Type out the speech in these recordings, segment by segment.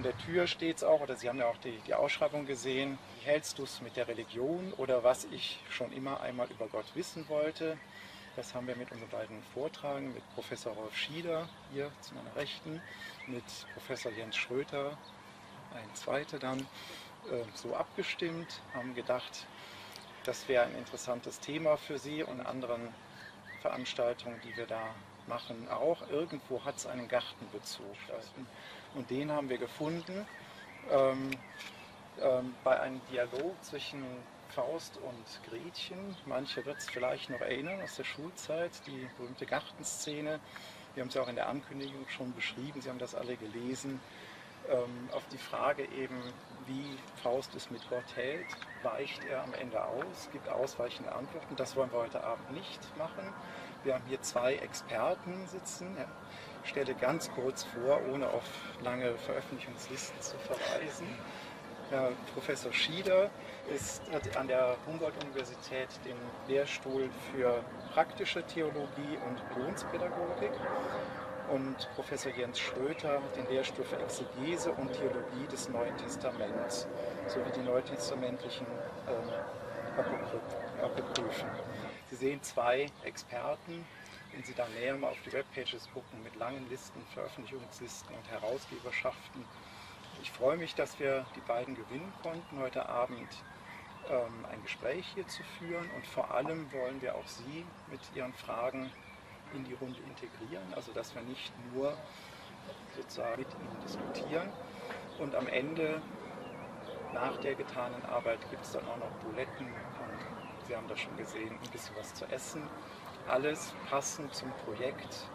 an der Tür steht es auch, oder Sie haben ja auch die, die Ausschreibung gesehen. Wie hältst du es mit der Religion oder was ich schon immer einmal über Gott wissen wollte? Das haben wir mit unseren beiden Vortragen, mit Professor Rolf Schieder hier zu meiner Rechten, mit Professor Jens Schröter, ein zweiter dann, äh, so abgestimmt, haben gedacht, das wäre ein interessantes Thema für Sie und anderen Veranstaltungen, die wir da machen, auch. Irgendwo hat es einen Gartenbezug. Und den haben wir gefunden ähm, ähm, bei einem Dialog zwischen Faust und Gretchen. Manche wird es vielleicht noch erinnern aus der Schulzeit, die berühmte Gartenszene. Wir haben es ja auch in der Ankündigung schon beschrieben, Sie haben das alle gelesen. Ähm, auf die Frage eben, wie Faust es mit Gott hält, weicht er am Ende aus, gibt ausweichende Antworten. Das wollen wir heute Abend nicht machen. Wir haben hier zwei Experten sitzen. Ich stelle ganz kurz vor, ohne auf lange Veröffentlichungslisten zu verweisen. Herr Professor Schieder ist, hat an der Humboldt-Universität den Lehrstuhl für praktische Theologie und Religionspädagogik und Professor Jens Schröter hat den Lehrstuhl für Exegese und Theologie des Neuen Testaments sowie die neutestamentlichen ähm, Apokryphen. Sehen zwei Experten, wenn Sie da näher mal auf die Webpages gucken, mit langen Listen, Veröffentlichungslisten und Herausgeberschaften. Ich freue mich, dass wir die beiden gewinnen konnten, heute Abend ähm, ein Gespräch hier zu führen. Und vor allem wollen wir auch Sie mit Ihren Fragen in die Runde integrieren, also dass wir nicht nur sozusagen mit Ihnen diskutieren. Und am Ende, nach der getanen Arbeit, gibt es dann auch noch Buletten und Sie haben das schon gesehen, ein bisschen was zu essen alles passend zum Projekt,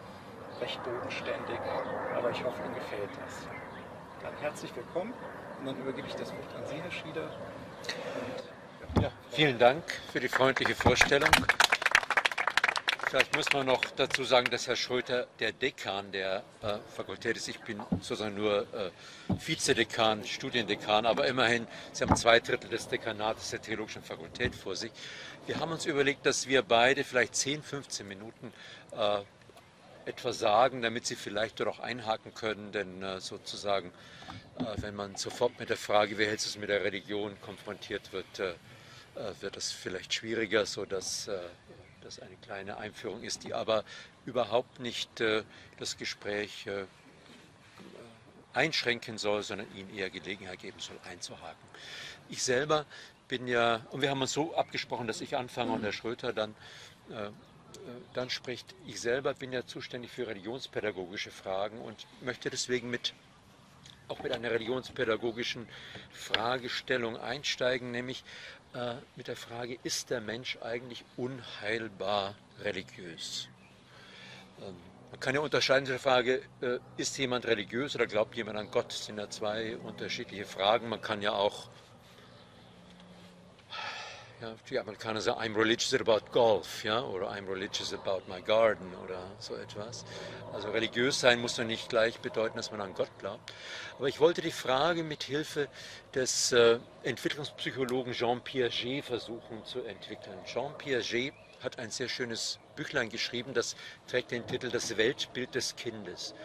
recht bodenständig, aber ich hoffe, Ihnen gefällt das. Dann herzlich willkommen und dann übergebe ich das Wort an Sie, Herr Schieder. Und, ja. vielen Dank für die freundliche Vorstellung. Vielleicht muss man noch dazu sagen, dass Herr Schröter der Dekan der äh, Fakultät ist. Ich bin sozusagen nur äh, Vizedekan, Studiendekan, aber immerhin, Sie haben zwei Drittel des Dekanates der Theologischen Fakultät vor sich. Wir haben uns überlegt, dass wir beide vielleicht 10, 15 Minuten äh, etwas sagen, damit Sie vielleicht dort auch einhaken können, denn äh, sozusagen, äh, wenn man sofort mit der Frage, wie hältst du es mit der Religion, konfrontiert wird, äh, äh, wird das vielleicht schwieriger, sodass das eine kleine Einführung ist, die aber überhaupt nicht äh, das Gespräch äh, einschränken soll, sondern Ihnen eher Gelegenheit geben soll, einzuhaken. Ich selber bin ja, und wir haben uns so abgesprochen, dass ich anfange und Herr Schröter dann, äh, äh, dann spricht. Ich selber bin ja zuständig für religionspädagogische Fragen und möchte deswegen mit auch mit einer religionspädagogischen Fragestellung einsteigen, nämlich äh, mit der Frage, ist der Mensch eigentlich unheilbar religiös? Ähm, man kann ja unterscheiden zur Frage, äh, ist jemand religiös oder glaubt jemand an Gott? Das sind ja zwei unterschiedliche Fragen. Man kann ja auch ja, die Amerikaner sagen, I'm religious about golf, ja, oder I'm religious about my garden oder so etwas. Also religiös sein muss doch nicht gleich bedeuten, dass man an Gott glaubt. Aber ich wollte die Frage mit Hilfe des äh, Entwicklungspsychologen Jean Piaget versuchen zu entwickeln. Jean Piaget hat ein sehr schönes Büchlein geschrieben, das trägt den Titel Das Weltbild des Kindes.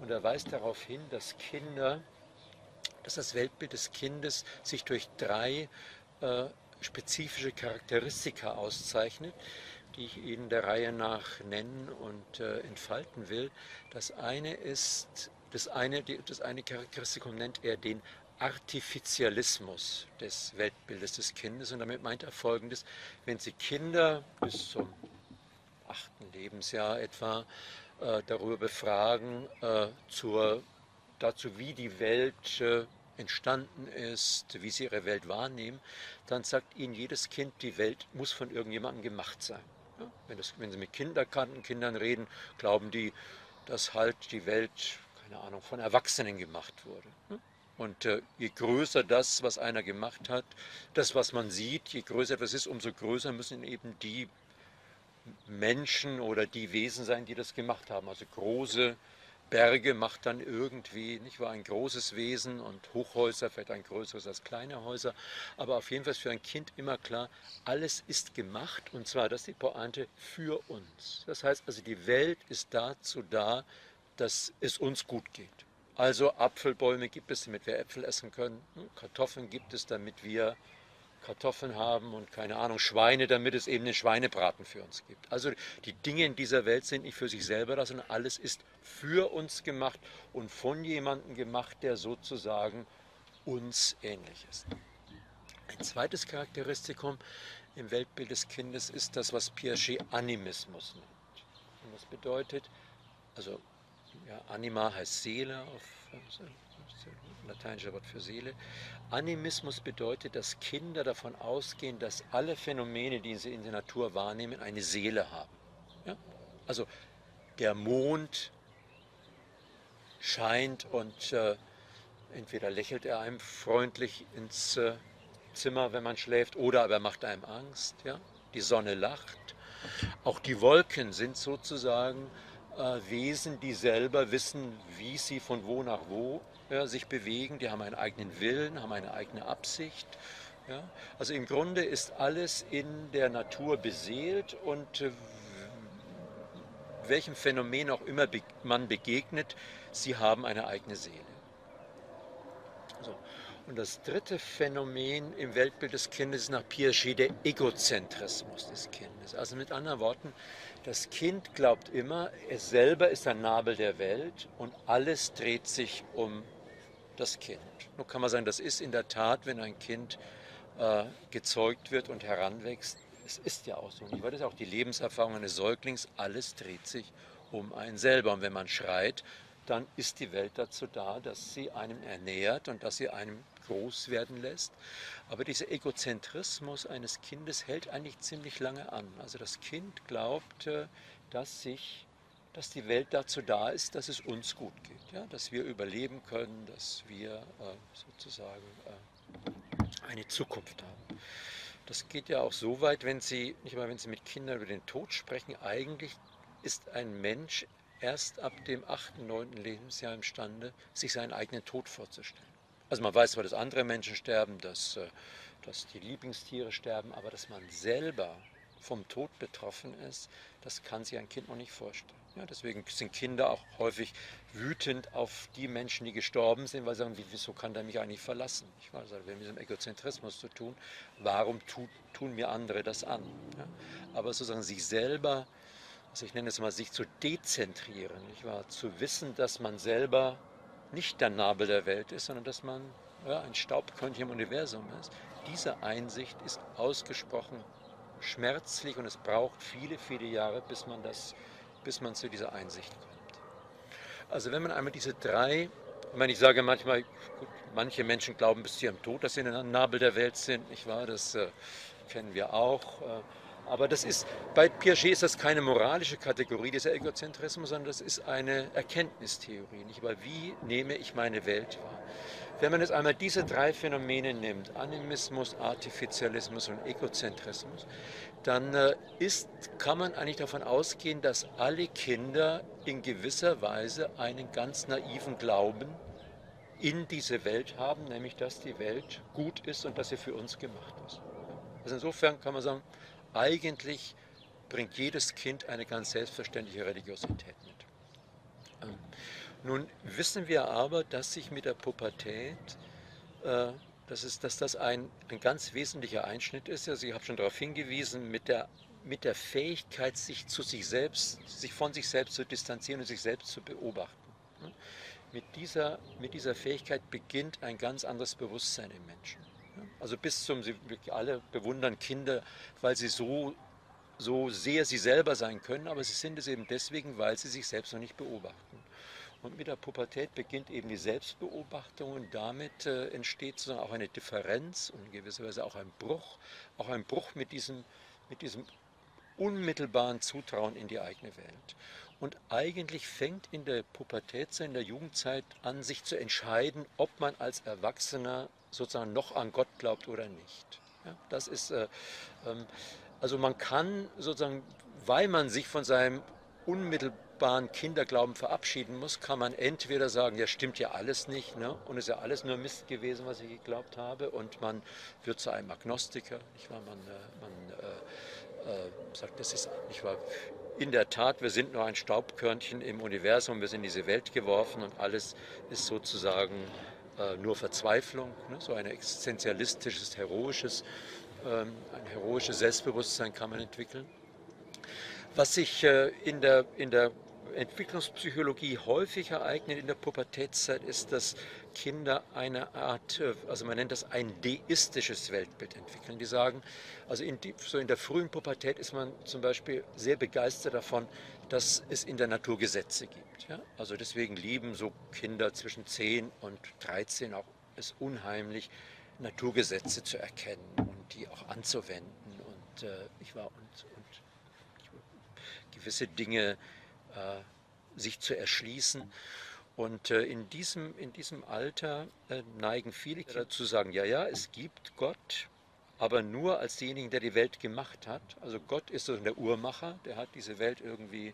Und er weist darauf hin, dass Kinder, dass das Weltbild des Kindes sich durch drei äh, spezifische Charakteristika auszeichnet, die ich Ihnen der Reihe nach nennen und äh, entfalten will. Das eine ist, das eine, das eine Charakteristikum nennt er den Artificialismus des Weltbildes des Kindes. Und damit meint er folgendes, wenn Sie Kinder bis zum achten Lebensjahr etwa äh, darüber befragen, äh, zur, dazu, wie die Welt äh, entstanden ist, wie sie ihre Welt wahrnehmen, dann sagt ihnen jedes Kind, die Welt muss von irgendjemandem gemacht sein. Ja? Wenn, das, wenn Sie mit Kinderkindern reden, glauben die, dass halt die Welt, keine Ahnung, von Erwachsenen gemacht wurde. Ne? Und äh, je größer das, was einer gemacht hat, das, was man sieht, je größer etwas ist, umso größer müssen eben die Menschen oder die Wesen sein, die das gemacht haben. Also große Berge macht dann irgendwie, nicht wahr, ein großes Wesen und Hochhäuser, vielleicht ein größeres als kleine Häuser. Aber auf jeden Fall ist für ein Kind immer klar, alles ist gemacht und zwar, das ist die Pointe, für uns. Das heißt also, die Welt ist dazu da, dass es uns gut geht. Also Apfelbäume gibt es, damit wir Äpfel essen können. Kartoffeln gibt es, damit wir Kartoffeln haben und keine Ahnung, Schweine, damit es eben den Schweinebraten für uns gibt. Also die Dinge in dieser Welt sind nicht für sich selber da, sondern alles ist für uns gemacht und von jemandem gemacht, der sozusagen uns ähnlich ist. Ein zweites Charakteristikum im Weltbild des Kindes ist das, was Piaget Animismus nennt. Und das bedeutet, also ja, Anima heißt Seele auf lateinische Wort für Seele. Animismus bedeutet, dass Kinder davon ausgehen, dass alle Phänomene, die sie in der Natur wahrnehmen, eine Seele haben. Ja? Also der Mond scheint und äh, entweder lächelt er einem freundlich ins äh, Zimmer, wenn man schläft, oder aber er macht einem Angst. Ja? Die Sonne lacht. Auch die Wolken sind sozusagen Wesen, die selber wissen, wie sie von wo nach wo ja, sich bewegen, die haben einen eigenen Willen, haben eine eigene Absicht. Ja. Also im Grunde ist alles in der Natur beseelt und äh, welchem Phänomen auch immer be man begegnet, sie haben eine eigene Seele. So. Und das dritte Phänomen im Weltbild des Kindes ist nach Piaget der Egozentrismus des Kindes. Also mit anderen Worten, das Kind glaubt immer, es selber ist ein Nabel der Welt und alles dreht sich um das Kind. Nun kann man sagen, das ist in der Tat, wenn ein Kind äh, gezeugt wird und heranwächst, es ist ja auch so. Und das ist auch die Lebenserfahrung eines Säuglings, alles dreht sich um einen selber. Und wenn man schreit, dann ist die Welt dazu da, dass sie einem ernährt und dass sie einem groß werden lässt. Aber dieser Egozentrismus eines Kindes hält eigentlich ziemlich lange an. Also das Kind glaubt, dass sich dass die Welt dazu da ist, dass es uns gut geht, ja? dass wir überleben können, dass wir äh, sozusagen äh, eine Zukunft haben. Das geht ja auch so weit, wenn Sie, nicht mal wenn Sie mit Kindern über den Tod sprechen, eigentlich ist ein Mensch erst ab dem 8., 9. Lebensjahr imstande, sich seinen eigenen Tod vorzustellen. Also man weiß zwar, dass andere Menschen sterben, dass, äh, dass die Lieblingstiere sterben, aber dass man selber vom Tod betroffen ist, das kann sich ein Kind noch nicht vorstellen. Ja, deswegen sind Kinder auch häufig wütend auf die Menschen, die gestorben sind, weil sie sagen, wieso kann der mich eigentlich verlassen? Ich weiß, also, wir haben mit dem Egozentrismus zu tun. Warum tu, tun mir andere das an? Ja, aber sozusagen sich selber, also ich nenne es mal, sich zu dezentrieren, nicht wahr? zu wissen, dass man selber nicht der Nabel der Welt ist, sondern dass man ja, ein Staubkörnchen im Universum ist. Diese Einsicht ist ausgesprochen schmerzlich und es braucht viele, viele Jahre, bis man, das, bis man zu dieser Einsicht kommt. Also wenn man einmal diese drei, ich meine, ich sage manchmal, gut, manche Menschen glauben bis zu ihrem Tod, dass sie in der Nabel der Welt sind, nicht wahr? Das äh, kennen wir auch. Äh, aber das ist, bei Piaget ist das keine moralische Kategorie, dieser Egozentrismus, sondern das ist eine Erkenntnistheorie. Nicht wahr? Wie nehme ich meine Welt wahr? Wenn man jetzt einmal diese drei Phänomene nimmt, Animismus, Artificialismus und Egozentrismus, dann äh, ist, kann man eigentlich davon ausgehen, dass alle Kinder in gewisser Weise einen ganz naiven Glauben in diese Welt haben, nämlich dass die Welt gut ist und dass sie für uns gemacht ist. Also insofern kann man sagen, eigentlich bringt jedes Kind eine ganz selbstverständliche Religiosität mit. Ähm, nun wissen wir aber, dass sich mit der Pubertät, äh, dass, es, dass das ein, ein ganz wesentlicher Einschnitt ist. Also ich habe schon darauf hingewiesen, mit der, mit der Fähigkeit, sich zu sich selbst, sich von sich selbst zu distanzieren und sich selbst zu beobachten. Mit dieser, mit dieser Fähigkeit beginnt ein ganz anderes Bewusstsein im Menschen. Also bis zum, sie alle bewundern Kinder, weil sie so, so sehr sie selber sein können, aber sie sind es eben deswegen, weil sie sich selbst noch nicht beobachten. Und mit der Pubertät beginnt eben die Selbstbeobachtung und damit äh, entsteht sozusagen auch eine Differenz und in gewisser Weise auch ein Bruch, auch ein Bruch mit diesem, mit diesem unmittelbaren Zutrauen in die eigene Welt. Und eigentlich fängt in der Pubertät, in der Jugendzeit an, sich zu entscheiden, ob man als Erwachsener sozusagen noch an Gott glaubt oder nicht. Ja, das ist, äh, ähm, also man kann sozusagen, weil man sich von seinem unmittelbaren Kinderglauben verabschieden muss, kann man entweder sagen, ja stimmt ja alles nicht ne? und ist ja alles nur Mist gewesen, was ich geglaubt habe und man wird zu einem Agnostiker, nicht wahr? man, äh, man äh, sagt, das ist nicht wahr, in der Tat, wir sind nur ein Staubkörnchen im Universum, wir sind in diese Welt geworfen und alles ist sozusagen äh, nur Verzweiflung, ne? so ein existenzialistisches, heroisches, ähm, ein heroisches Selbstbewusstsein kann man entwickeln. Was sich äh, in, der, in der Entwicklungspsychologie häufig ereignet in der Pubertätszeit ist, dass Kinder eine Art, äh, also man nennt das ein deistisches Weltbild entwickeln. Die sagen, also in, die, so in der frühen Pubertät ist man zum Beispiel sehr begeistert davon, dass es in der Natur Gesetze gibt. Ja? Also deswegen lieben so Kinder zwischen 10 und 13 auch es unheimlich, Naturgesetze zu erkennen und die auch anzuwenden und, äh, ich war, und, und gewisse Dinge äh, sich zu erschließen. Und äh, in, diesem, in diesem Alter äh, neigen viele dazu sagen, ja, ja, es gibt Gott, aber nur als denjenigen, der die Welt gemacht hat. Also Gott ist so der Uhrmacher, der hat diese Welt irgendwie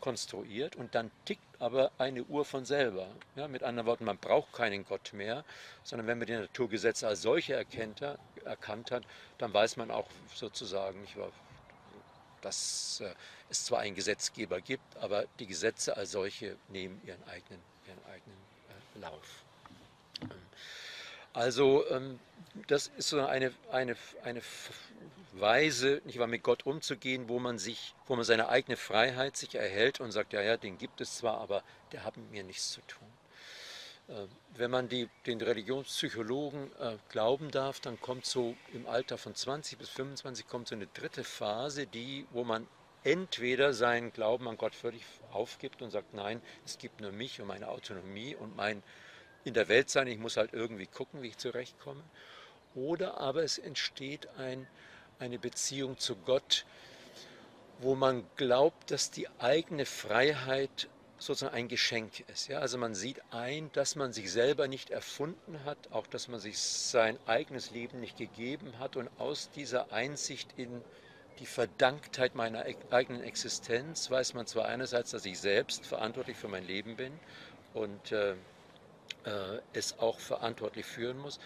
konstruiert und dann tickt aber eine Uhr von selber. Ja, mit anderen Worten, man braucht keinen Gott mehr, sondern wenn man die Naturgesetze als solche erkennt, erkannt hat, dann weiß man auch sozusagen, ich war, dass äh, es zwar einen Gesetzgeber gibt, aber die Gesetze als solche nehmen ihren eigenen, ihren eigenen äh, Lauf. Ähm, also ähm, das ist so eine, eine, eine Weise, nicht wahr, mit Gott umzugehen, wo man sich, wo man seine eigene Freiheit sich erhält und sagt, ja, ja, den gibt es zwar, aber der hat mit mir nichts zu tun. Äh, wenn man die, den Religionspsychologen äh, glauben darf, dann kommt so im Alter von 20 bis 25 kommt so eine dritte Phase, die, wo man entweder seinen Glauben an Gott völlig aufgibt und sagt, nein, es gibt nur mich und meine Autonomie und mein in der Welt sein, ich muss halt irgendwie gucken, wie ich zurechtkomme. Oder aber es entsteht ein, eine Beziehung zu Gott, wo man glaubt, dass die eigene Freiheit sozusagen ein Geschenk ist. Ja? Also man sieht ein, dass man sich selber nicht erfunden hat, auch dass man sich sein eigenes Leben nicht gegeben hat und aus dieser Einsicht in die Verdanktheit meiner eigenen Existenz weiß man zwar einerseits, dass ich selbst verantwortlich für mein Leben bin und äh, äh, es auch verantwortlich führen muss,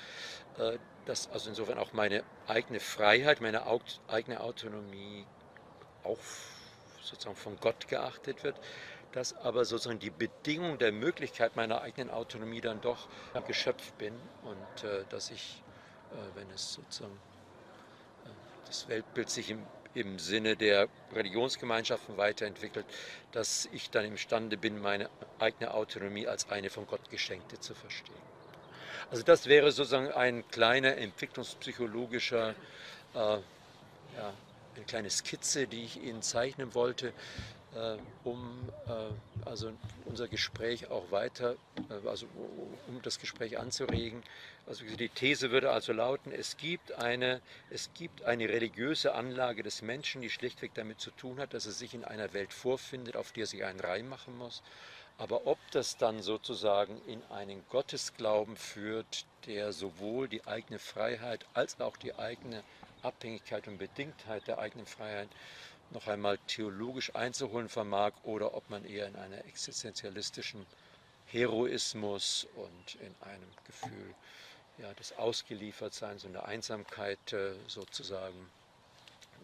äh, dass also insofern auch meine eigene Freiheit, meine eigene Autonomie auch sozusagen von Gott geachtet wird, dass aber sozusagen die Bedingung der Möglichkeit meiner eigenen Autonomie dann doch geschöpft bin und äh, dass ich, äh, wenn es sozusagen äh, das Weltbild sich im im Sinne der Religionsgemeinschaften weiterentwickelt, dass ich dann imstande bin, meine eigene Autonomie als eine von Gott geschenkte zu verstehen. Also das wäre sozusagen ein kleiner entwicklungspsychologischer, äh, ja, eine kleine Skizze, die ich Ihnen zeichnen wollte, um äh, also unser Gespräch auch weiter, äh, also um das Gespräch anzuregen. Also die These würde also lauten, es gibt, eine, es gibt eine religiöse Anlage des Menschen, die schlichtweg damit zu tun hat, dass er sich in einer Welt vorfindet, auf die er sich einen Reim machen muss. Aber ob das dann sozusagen in einen Gottesglauben führt, der sowohl die eigene Freiheit als auch die eigene Abhängigkeit und Bedingtheit der eigenen Freiheit noch einmal theologisch einzuholen vermag oder ob man eher in einer existenzialistischen Heroismus und in einem Gefühl ja, des Ausgeliefertseins und der Einsamkeit äh, sozusagen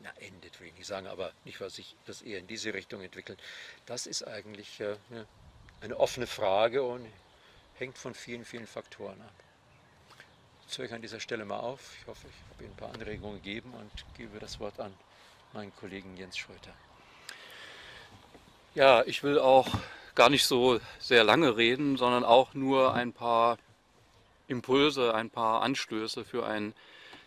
na, endet, will ich nicht sagen, aber nicht, was sich das eher in diese Richtung entwickelt. Das ist eigentlich äh, eine offene Frage und hängt von vielen, vielen Faktoren ab. Ich höre an dieser Stelle mal auf. Ich hoffe, ich habe Ihnen ein paar Anregungen gegeben und gebe das Wort an meinen Kollegen Jens Schröter. Ja, ich will auch gar nicht so sehr lange reden, sondern auch nur ein paar Impulse, ein paar Anstöße für ein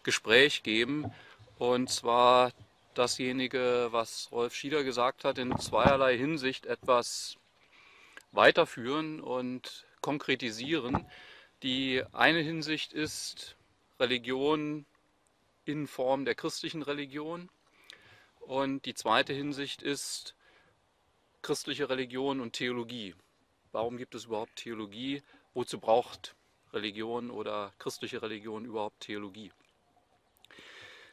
Gespräch geben. Und zwar dasjenige, was Rolf Schieder gesagt hat, in zweierlei Hinsicht etwas weiterführen und konkretisieren. Die eine Hinsicht ist Religion in Form der christlichen Religion Und die zweite Hinsicht ist christliche Religion und Theologie. Warum gibt es überhaupt Theologie? Wozu braucht Religion oder christliche Religion überhaupt Theologie?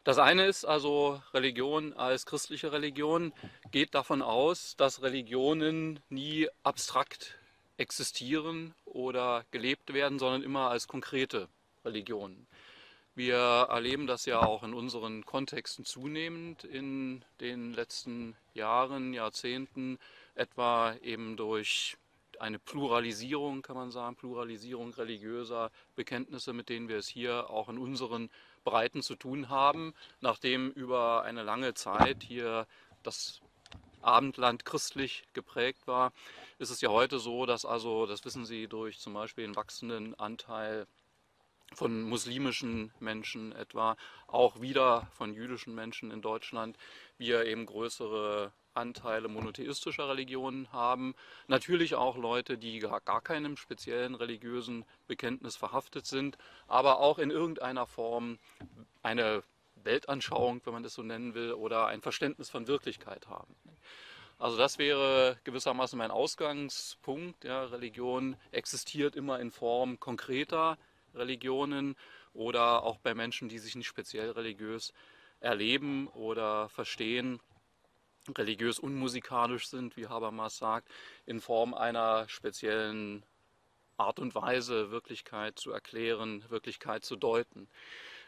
Das eine ist also, Religion als christliche Religion geht davon aus, dass Religionen nie abstrakt existieren oder gelebt werden, sondern immer als konkrete Religionen. Wir erleben das ja auch in unseren Kontexten zunehmend in den letzten Jahren, Jahrzehnten, etwa eben durch eine Pluralisierung, kann man sagen, Pluralisierung religiöser Bekenntnisse, mit denen wir es hier auch in unseren Breiten zu tun haben, nachdem über eine lange Zeit hier das Abendland christlich geprägt war, ist es ja heute so, dass also, das wissen Sie, durch zum Beispiel den wachsenden Anteil von muslimischen Menschen etwa, auch wieder von jüdischen Menschen in Deutschland, wir eben größere Anteile monotheistischer Religionen haben. Natürlich auch Leute, die gar, gar keinem speziellen religiösen Bekenntnis verhaftet sind, aber auch in irgendeiner Form eine Weltanschauung, wenn man das so nennen will, oder ein Verständnis von Wirklichkeit haben. Also das wäre gewissermaßen mein Ausgangspunkt. Ja, Religion existiert immer in Form konkreter Religionen oder auch bei Menschen, die sich nicht speziell religiös erleben oder verstehen religiös unmusikalisch sind, wie Habermas sagt, in Form einer speziellen Art und Weise Wirklichkeit zu erklären, Wirklichkeit zu deuten.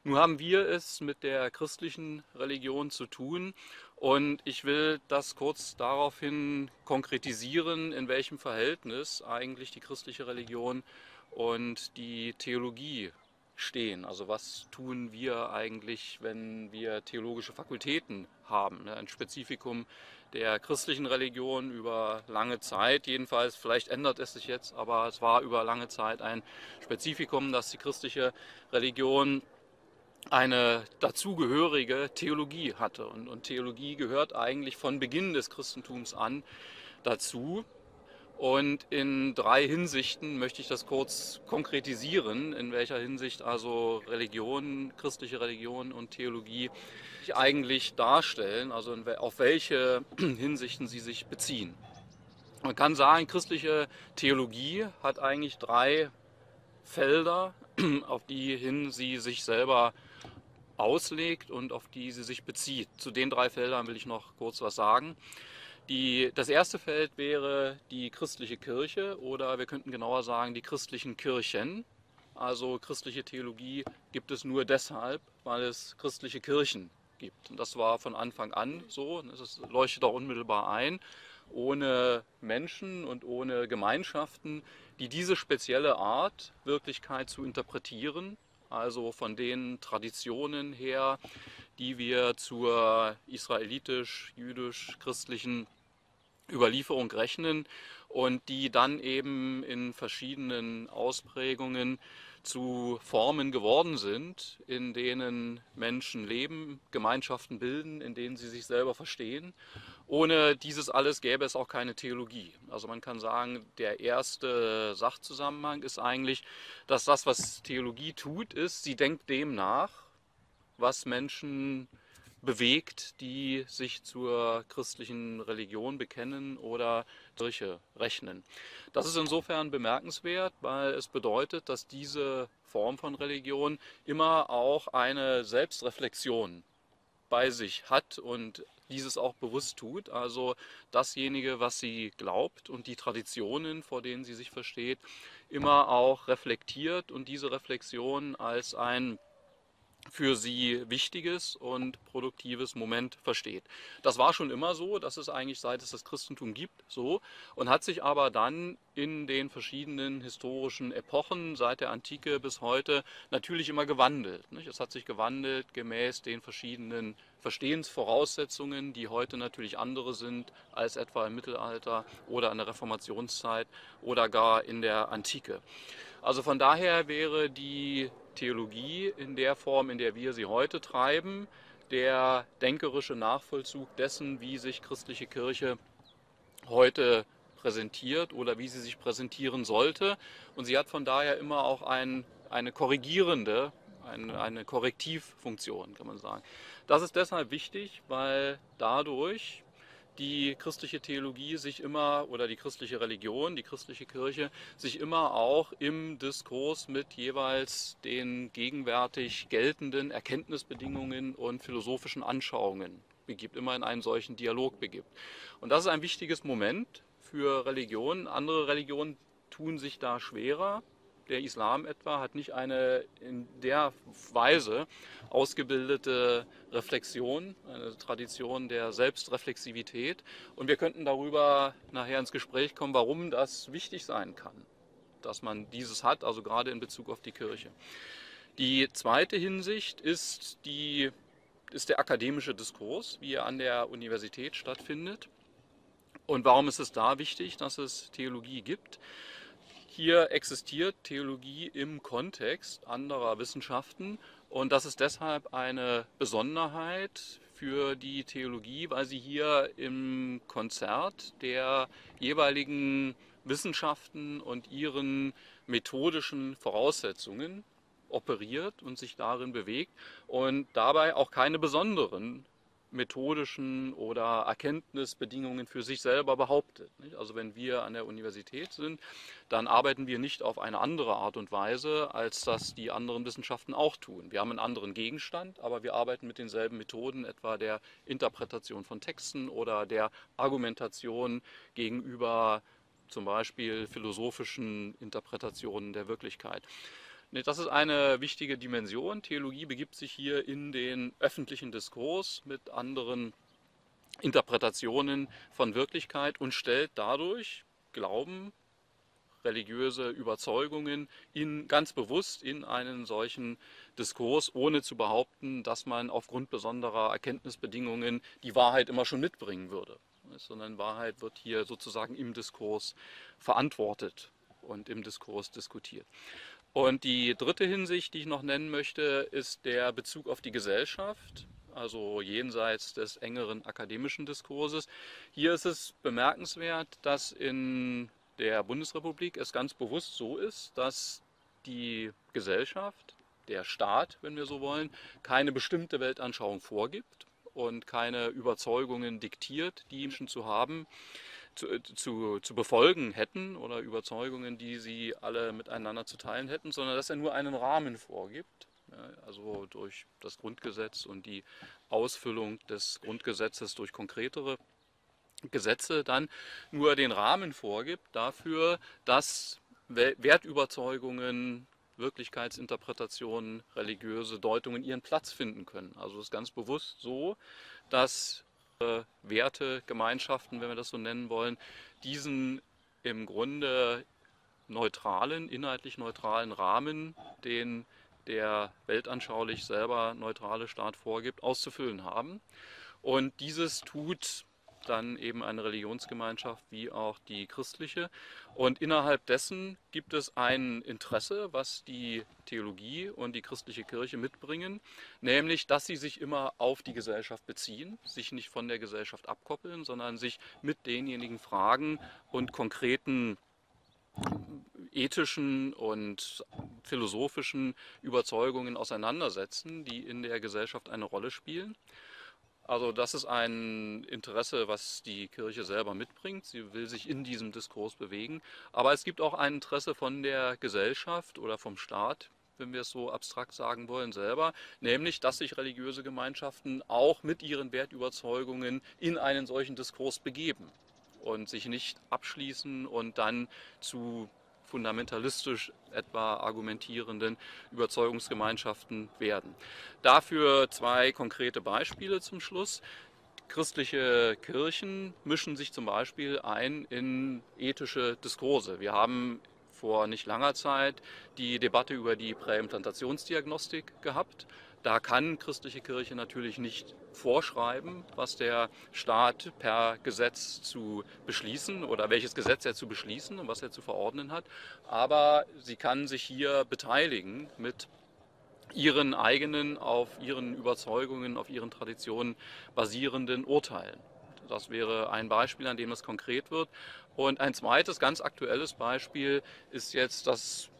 Nun haben wir es mit der christlichen Religion zu tun und ich will das kurz daraufhin konkretisieren, in welchem Verhältnis eigentlich die christliche Religion und die Theologie stehen. Also was tun wir eigentlich, wenn wir theologische Fakultäten haben? Ne? Ein Spezifikum der christlichen Religion über lange Zeit, jedenfalls, vielleicht ändert es sich jetzt, aber es war über lange Zeit ein Spezifikum, dass die christliche Religion eine dazugehörige Theologie hatte. Und, und Theologie gehört eigentlich von Beginn des Christentums an dazu. Und in drei Hinsichten möchte ich das kurz konkretisieren, in welcher Hinsicht also Religion, christliche Religion und Theologie sich eigentlich darstellen, also auf welche Hinsichten sie sich beziehen. Man kann sagen, christliche Theologie hat eigentlich drei Felder, auf die hin sie sich selber auslegt und auf die sie sich bezieht. Zu den drei Feldern will ich noch kurz was sagen. Die, das erste Feld wäre die christliche Kirche oder wir könnten genauer sagen die christlichen Kirchen. Also christliche Theologie gibt es nur deshalb, weil es christliche Kirchen gibt. Und das war von Anfang an so. Das leuchtet auch unmittelbar ein. Ohne Menschen und ohne Gemeinschaften, die diese spezielle Art, Wirklichkeit zu interpretieren, also von den Traditionen her, die wir zur israelitisch-jüdisch-christlichen Überlieferung rechnen und die dann eben in verschiedenen Ausprägungen zu Formen geworden sind, in denen Menschen leben, Gemeinschaften bilden, in denen sie sich selber verstehen. Ohne dieses alles gäbe es auch keine Theologie. Also man kann sagen, der erste Sachzusammenhang ist eigentlich, dass das, was Theologie tut, ist, sie denkt dem nach, was Menschen bewegt, die sich zur christlichen Religion bekennen oder Kirche rechnen. Das ist insofern bemerkenswert, weil es bedeutet, dass diese Form von Religion immer auch eine Selbstreflexion bei sich hat und dieses auch bewusst tut. Also dasjenige, was sie glaubt und die Traditionen, vor denen sie sich versteht, immer auch reflektiert und diese Reflexion als ein für sie wichtiges und produktives Moment versteht. Das war schon immer so, das ist eigentlich seit es das Christentum gibt so und hat sich aber dann in den verschiedenen historischen Epochen seit der Antike bis heute natürlich immer gewandelt. Nicht? Es hat sich gewandelt gemäß den verschiedenen Verstehensvoraussetzungen, die heute natürlich andere sind als etwa im Mittelalter oder in der Reformationszeit oder gar in der Antike. Also von daher wäre die Theologie in der Form, in der wir sie heute treiben, der denkerische Nachvollzug dessen, wie sich christliche Kirche heute präsentiert oder wie sie sich präsentieren sollte. Und sie hat von daher immer auch ein, eine korrigierende, eine, eine Korrektivfunktion, kann man sagen. Das ist deshalb wichtig, weil dadurch die christliche Theologie sich immer oder die christliche Religion, die christliche Kirche sich immer auch im Diskurs mit jeweils den gegenwärtig geltenden Erkenntnisbedingungen und philosophischen Anschauungen begibt, immer in einen solchen Dialog begibt. Und das ist ein wichtiges Moment für Religionen. Andere Religionen tun sich da schwerer, der Islam etwa hat nicht eine in der Weise ausgebildete Reflexion, eine Tradition der Selbstreflexivität. Und wir könnten darüber nachher ins Gespräch kommen, warum das wichtig sein kann, dass man dieses hat, also gerade in Bezug auf die Kirche. Die zweite Hinsicht ist, die, ist der akademische Diskurs, wie er an der Universität stattfindet. Und warum ist es da wichtig, dass es Theologie gibt? Hier existiert Theologie im Kontext anderer Wissenschaften. Und das ist deshalb eine Besonderheit für die Theologie, weil sie hier im Konzert der jeweiligen Wissenschaften und ihren methodischen Voraussetzungen operiert und sich darin bewegt und dabei auch keine besonderen methodischen oder Erkenntnisbedingungen für sich selber behauptet. Also wenn wir an der Universität sind, dann arbeiten wir nicht auf eine andere Art und Weise, als das die anderen Wissenschaften auch tun. Wir haben einen anderen Gegenstand, aber wir arbeiten mit denselben Methoden, etwa der Interpretation von Texten oder der Argumentation gegenüber zum Beispiel philosophischen Interpretationen der Wirklichkeit. Das ist eine wichtige Dimension. Theologie begibt sich hier in den öffentlichen Diskurs mit anderen Interpretationen von Wirklichkeit und stellt dadurch Glauben, religiöse Überzeugungen in, ganz bewusst in einen solchen Diskurs, ohne zu behaupten, dass man aufgrund besonderer Erkenntnisbedingungen die Wahrheit immer schon mitbringen würde. Sondern Wahrheit wird hier sozusagen im Diskurs verantwortet und im Diskurs diskutiert. Und die dritte Hinsicht, die ich noch nennen möchte, ist der Bezug auf die Gesellschaft, also jenseits des engeren akademischen Diskurses. Hier ist es bemerkenswert, dass in der Bundesrepublik es ganz bewusst so ist, dass die Gesellschaft, der Staat, wenn wir so wollen, keine bestimmte Weltanschauung vorgibt und keine Überzeugungen diktiert, die Menschen zu haben zu, äh, zu, zu befolgen hätten oder Überzeugungen, die sie alle miteinander zu teilen hätten, sondern dass er nur einen Rahmen vorgibt. Also durch das Grundgesetz und die Ausfüllung des Grundgesetzes durch konkretere Gesetze dann nur den Rahmen vorgibt dafür, dass Wertüberzeugungen, Wirklichkeitsinterpretationen, religiöse Deutungen ihren Platz finden können. Also es ist ganz bewusst so, dass Werte, Gemeinschaften, wenn wir das so nennen wollen, diesen im Grunde neutralen, inhaltlich neutralen Rahmen, den der weltanschaulich selber neutrale Staat vorgibt, auszufüllen haben. Und dieses tut dann eben eine Religionsgemeinschaft wie auch die christliche. Und innerhalb dessen gibt es ein Interesse, was die Theologie und die christliche Kirche mitbringen, nämlich, dass sie sich immer auf die Gesellschaft beziehen, sich nicht von der Gesellschaft abkoppeln, sondern sich mit denjenigen Fragen und konkreten ethischen und philosophischen Überzeugungen auseinandersetzen, die in der Gesellschaft eine Rolle spielen. Also das ist ein Interesse, was die Kirche selber mitbringt. Sie will sich in diesem Diskurs bewegen. Aber es gibt auch ein Interesse von der Gesellschaft oder vom Staat, wenn wir es so abstrakt sagen wollen, selber, nämlich, dass sich religiöse Gemeinschaften auch mit ihren Wertüberzeugungen in einen solchen Diskurs begeben und sich nicht abschließen und dann zu fundamentalistisch etwa argumentierenden Überzeugungsgemeinschaften werden. Dafür zwei konkrete Beispiele zum Schluss. Christliche Kirchen mischen sich zum Beispiel ein in ethische Diskurse. Wir haben vor nicht langer Zeit die Debatte über die Präimplantationsdiagnostik gehabt. Da kann christliche Kirche natürlich nicht vorschreiben, was der Staat per Gesetz zu beschließen oder welches Gesetz er zu beschließen und was er zu verordnen hat. Aber sie kann sich hier beteiligen mit ihren eigenen, auf ihren Überzeugungen, auf ihren Traditionen basierenden Urteilen. Das wäre ein Beispiel, an dem es konkret wird. Und ein zweites, ganz aktuelles Beispiel ist jetzt das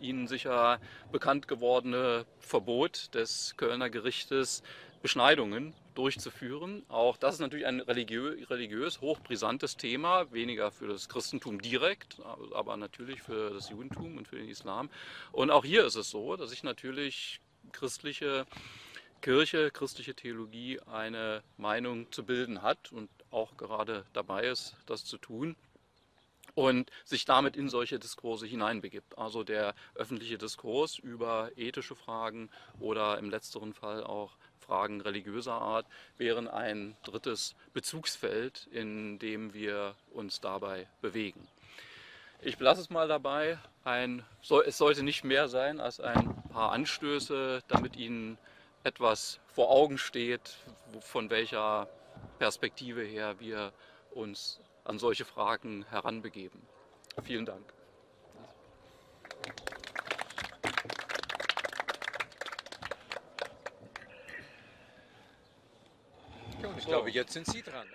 Ihnen sicher bekannt gewordene Verbot des Kölner Gerichtes, Beschneidungen durchzuführen. Auch das ist natürlich ein religiö religiös hochbrisantes Thema, weniger für das Christentum direkt, aber natürlich für das Judentum und für den Islam. Und auch hier ist es so, dass ich natürlich christliche Kirche, christliche Theologie eine Meinung zu bilden hat und auch gerade dabei ist, das zu tun und sich damit in solche Diskurse hineinbegibt. Also der öffentliche Diskurs über ethische Fragen oder im letzteren Fall auch Fragen religiöser Art wären ein drittes Bezugsfeld, in dem wir uns dabei bewegen. Ich belasse es mal dabei. Ein, es sollte nicht mehr sein als ein paar Anstöße, damit Ihnen etwas vor Augen steht, von welcher Perspektive her wir uns an solche Fragen heranbegeben. Vielen Dank. ich glaube, jetzt sind Sie dran.